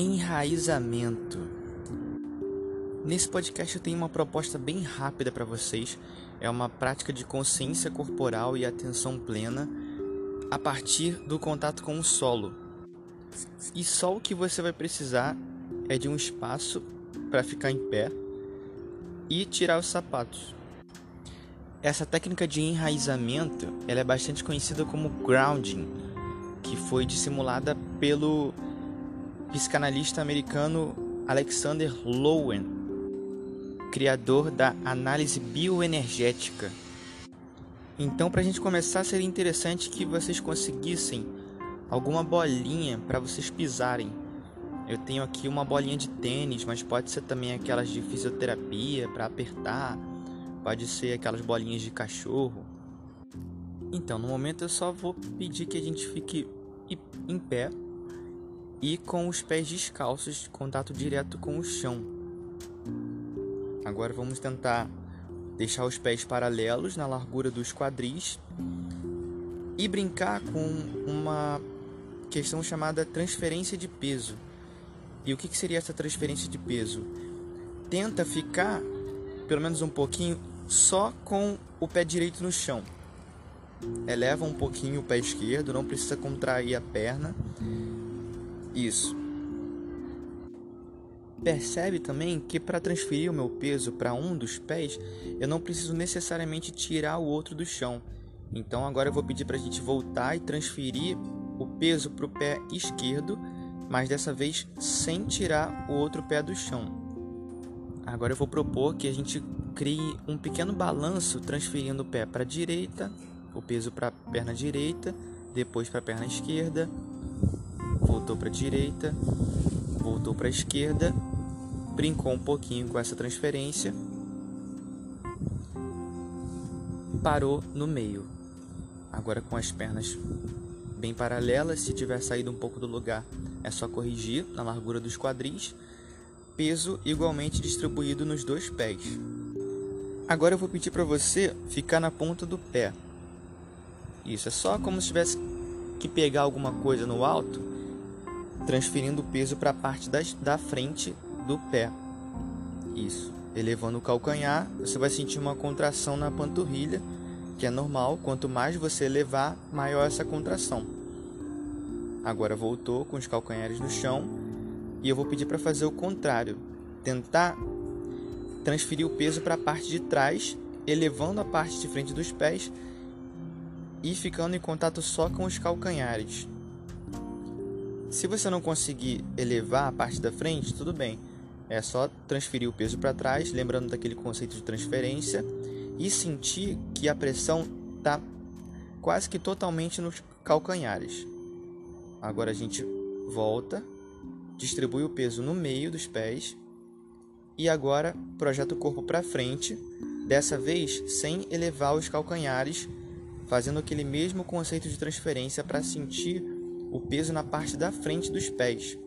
Enraizamento. Nesse podcast eu tenho uma proposta bem rápida para vocês. É uma prática de consciência corporal e atenção plena a partir do contato com o solo. E só o que você vai precisar é de um espaço para ficar em pé e tirar os sapatos. Essa técnica de enraizamento ela é bastante conhecida como grounding, que foi dissimulada pelo psicanalista americano Alexander Lowen, criador da análise bioenergética. Então, para a gente começar, seria interessante que vocês conseguissem alguma bolinha para vocês pisarem. Eu tenho aqui uma bolinha de tênis, mas pode ser também aquelas de fisioterapia para apertar, pode ser aquelas bolinhas de cachorro. Então, no momento eu só vou pedir que a gente fique em pé e com os pés descalços, contato direto com o chão. Agora vamos tentar deixar os pés paralelos na largura dos quadris e brincar com uma questão chamada transferência de peso. E o que seria essa transferência de peso? Tenta ficar, pelo menos um pouquinho, só com o pé direito no chão. Eleva um pouquinho o pé esquerdo, não precisa contrair a perna isso. Percebe também que para transferir o meu peso para um dos pés, eu não preciso necessariamente tirar o outro do chão. Então agora eu vou pedir para a gente voltar e transferir o peso para o pé esquerdo, mas dessa vez sem tirar o outro pé do chão. Agora eu vou propor que a gente crie um pequeno balanço transferindo o pé para a direita, o peso para a perna direita, depois para a perna esquerda, voltou para a direita, voltou para a esquerda, brincou um pouquinho com essa transferência, parou no meio. Agora com as pernas bem paralelas, se tiver saído um pouco do lugar, é só corrigir na largura dos quadris. Peso igualmente distribuído nos dois pés. Agora eu vou pedir para você ficar na ponta do pé. Isso é só como se tivesse que pegar alguma coisa no alto transferindo o peso para a parte das, da frente do pé. Isso. Elevando o calcanhar, você vai sentir uma contração na panturrilha, que é normal. Quanto mais você elevar, maior essa contração. Agora voltou com os calcanhares no chão e eu vou pedir para fazer o contrário. Tentar transferir o peso para a parte de trás, elevando a parte de frente dos pés e ficando em contato só com os calcanhares. Se você não conseguir elevar a parte da frente, tudo bem. É só transferir o peso para trás, lembrando daquele conceito de transferência, e sentir que a pressão está quase que totalmente nos calcanhares. Agora a gente volta, distribui o peso no meio dos pés e agora projeta o corpo para frente, dessa vez sem elevar os calcanhares, fazendo aquele mesmo conceito de transferência para sentir o peso na parte da frente dos pés.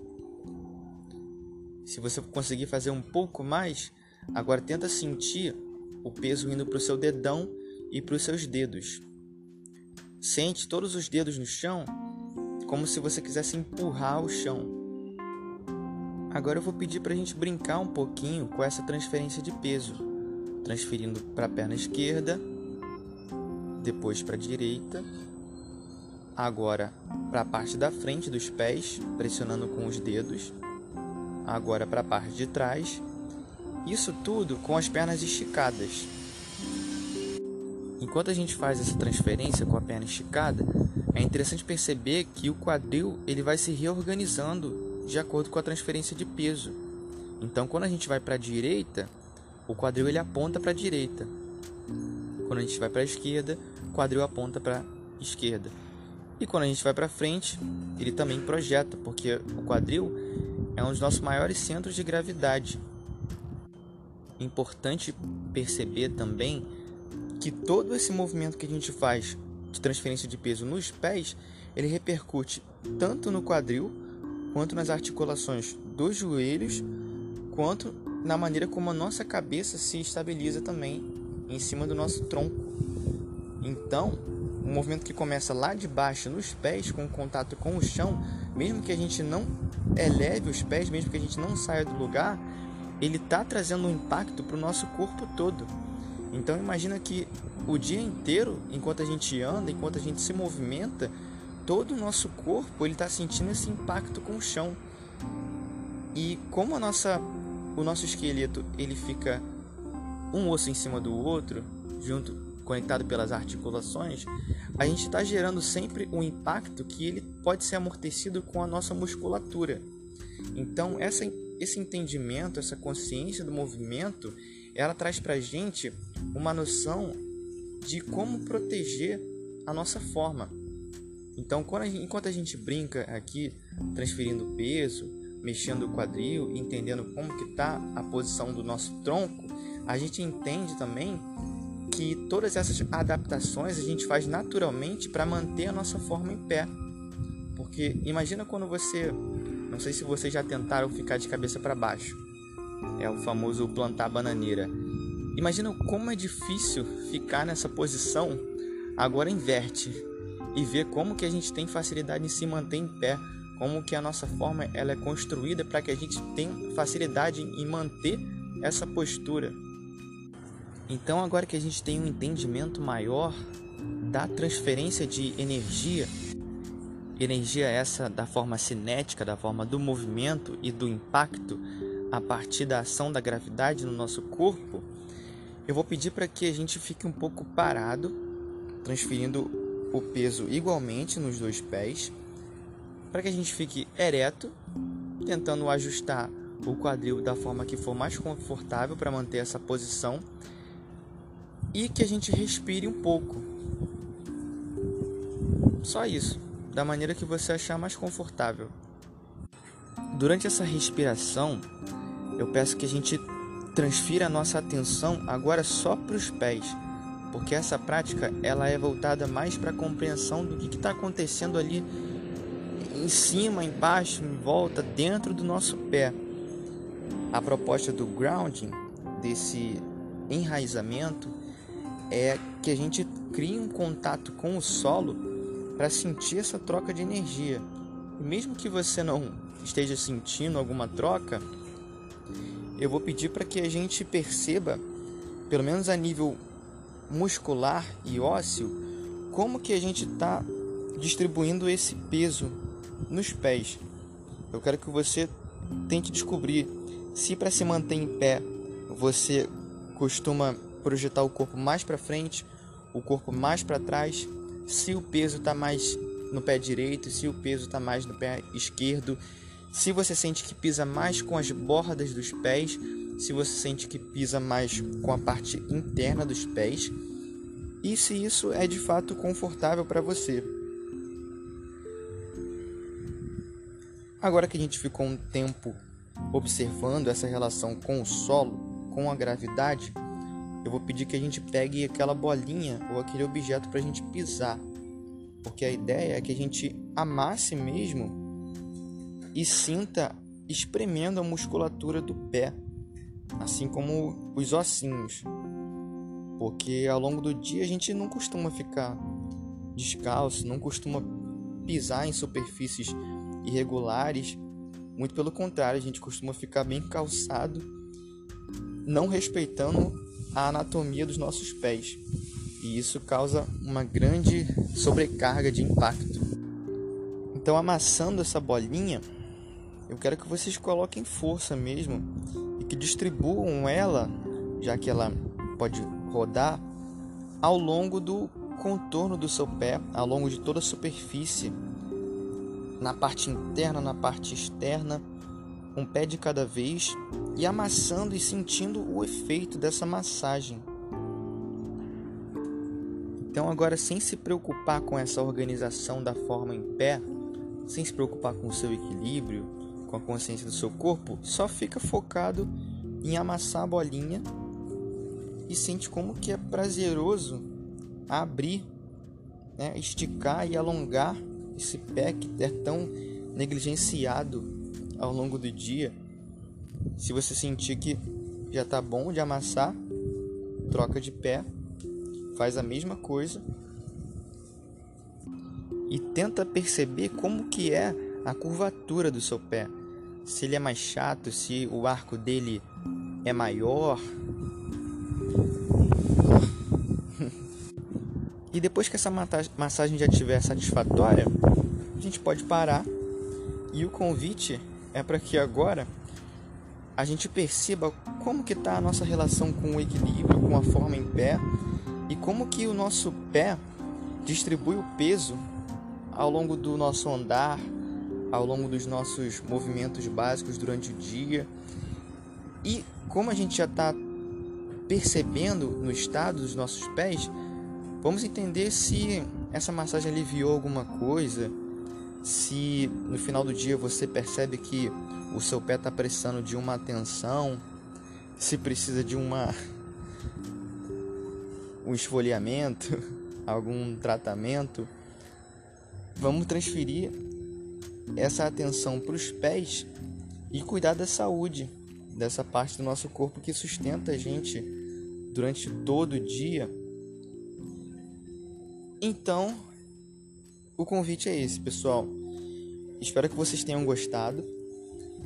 Se você conseguir fazer um pouco mais, agora tenta sentir o peso indo para o seu dedão e para os seus dedos. Sente todos os dedos no chão, como se você quisesse empurrar o chão. Agora eu vou pedir para a gente brincar um pouquinho com essa transferência de peso, transferindo para a perna esquerda, depois para a direita Agora para a parte da frente dos pés, pressionando com os dedos. Agora para a parte de trás. Isso tudo com as pernas esticadas. Enquanto a gente faz essa transferência com a perna esticada, é interessante perceber que o quadril ele vai se reorganizando de acordo com a transferência de peso. Então, quando a gente vai para a direita, o quadril ele aponta para a direita. Quando a gente vai para a esquerda, o quadril aponta para a esquerda. E quando a gente vai para frente, ele também projeta, porque o quadril é um dos nossos maiores centros de gravidade. Importante perceber também que todo esse movimento que a gente faz de transferência de peso nos pés, ele repercute tanto no quadril, quanto nas articulações dos joelhos, quanto na maneira como a nossa cabeça se estabiliza também em cima do nosso tronco. Então, um movimento que começa lá de baixo nos pés com contato com o chão, mesmo que a gente não eleve os pés, mesmo que a gente não saia do lugar, ele está trazendo um impacto para o nosso corpo todo. Então imagina que o dia inteiro, enquanto a gente anda, enquanto a gente se movimenta, todo o nosso corpo ele está sentindo esse impacto com o chão. E como a nossa, o nosso esqueleto ele fica um osso em cima do outro, junto conectado pelas articulações, a gente está gerando sempre um impacto que ele pode ser amortecido com a nossa musculatura. Então essa, esse entendimento, essa consciência do movimento, ela traz para a gente uma noção de como proteger a nossa forma. Então, a gente, enquanto a gente brinca aqui, transferindo peso, mexendo o quadril, entendendo como que está a posição do nosso tronco, a gente entende também que todas essas adaptações a gente faz naturalmente para manter a nossa forma em pé. Porque imagina quando você, não sei se vocês já tentaram ficar de cabeça para baixo. É o famoso plantar bananeira. Imagina como é difícil ficar nessa posição. Agora inverte e ver como que a gente tem facilidade em se manter em pé, como que a nossa forma ela é construída para que a gente tenha facilidade em manter essa postura. Então, agora que a gente tem um entendimento maior da transferência de energia, energia essa da forma cinética, da forma do movimento e do impacto a partir da ação da gravidade no nosso corpo, eu vou pedir para que a gente fique um pouco parado, transferindo o peso igualmente nos dois pés, para que a gente fique ereto, tentando ajustar o quadril da forma que for mais confortável para manter essa posição e que a gente respire um pouco. Só isso, da maneira que você achar mais confortável. Durante essa respiração, eu peço que a gente transfira a nossa atenção agora só para os pés, porque essa prática ela é voltada mais para a compreensão do que está acontecendo ali em cima, embaixo, em volta, dentro do nosso pé. A proposta do grounding, desse enraizamento, é que a gente crie um contato com o solo para sentir essa troca de energia. E mesmo que você não esteja sentindo alguma troca, eu vou pedir para que a gente perceba, pelo menos a nível muscular e ósseo, como que a gente está distribuindo esse peso nos pés. Eu quero que você tente descobrir se para se manter em pé você costuma projetar o corpo mais para frente, o corpo mais para trás, se o peso está mais no pé direito, se o peso está mais no pé esquerdo, se você sente que pisa mais com as bordas dos pés, se você sente que pisa mais com a parte interna dos pés e se isso é de fato confortável para você. Agora que a gente ficou um tempo observando essa relação com o solo, com a gravidade, eu vou pedir que a gente pegue aquela bolinha ou aquele objeto para a gente pisar, porque a ideia é que a gente amasse mesmo e sinta espremendo a musculatura do pé, assim como os ossinhos, porque ao longo do dia a gente não costuma ficar descalço, não costuma pisar em superfícies irregulares, muito pelo contrário, a gente costuma ficar bem calçado, não respeitando a anatomia dos nossos pés, e isso causa uma grande sobrecarga de impacto. Então, amassando essa bolinha, eu quero que vocês coloquem força mesmo e que distribuam ela, já que ela pode rodar, ao longo do contorno do seu pé, ao longo de toda a superfície, na parte interna, na parte externa um pé de cada vez e amassando e sentindo o efeito dessa massagem. Então, agora, sem se preocupar com essa organização da forma em pé, sem se preocupar com o seu equilíbrio, com a consciência do seu corpo, só fica focado em amassar a bolinha e sente como que é prazeroso abrir, né, esticar e alongar esse pé que é tão negligenciado ao longo do dia. Se você sentir que já está bom de amassar, troca de pé, faz a mesma coisa e tenta perceber como que é a curvatura do seu pé. se ele é mais chato, se o arco dele é maior. e depois que essa massagem já estiver satisfatória, a gente pode parar. E o convite é para que agora a gente perceba como que está a nossa relação com o equilíbrio, com a forma em pé e como que o nosso pé distribui o peso ao longo do nosso andar, ao longo dos nossos movimentos básicos durante o dia. E como a gente já está percebendo no estado dos nossos pés, vamos entender se essa massagem aliviou alguma coisa, se no final do dia você percebe que o seu pé está precisando de uma atenção, se precisa de uma um esfoliamento, algum tratamento, vamos transferir essa atenção para os pés e cuidar da saúde dessa parte do nosso corpo que sustenta a gente durante todo o dia. Então, o convite é esse, pessoal. Espero que vocês tenham gostado.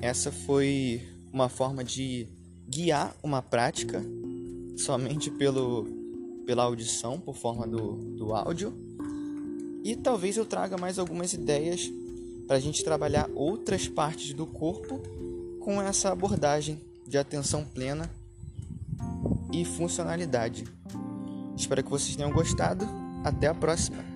Essa foi uma forma de guiar uma prática somente pelo, pela audição, por forma do, do áudio. E talvez eu traga mais algumas ideias para a gente trabalhar outras partes do corpo com essa abordagem de atenção plena e funcionalidade. Espero que vocês tenham gostado. Até a próxima!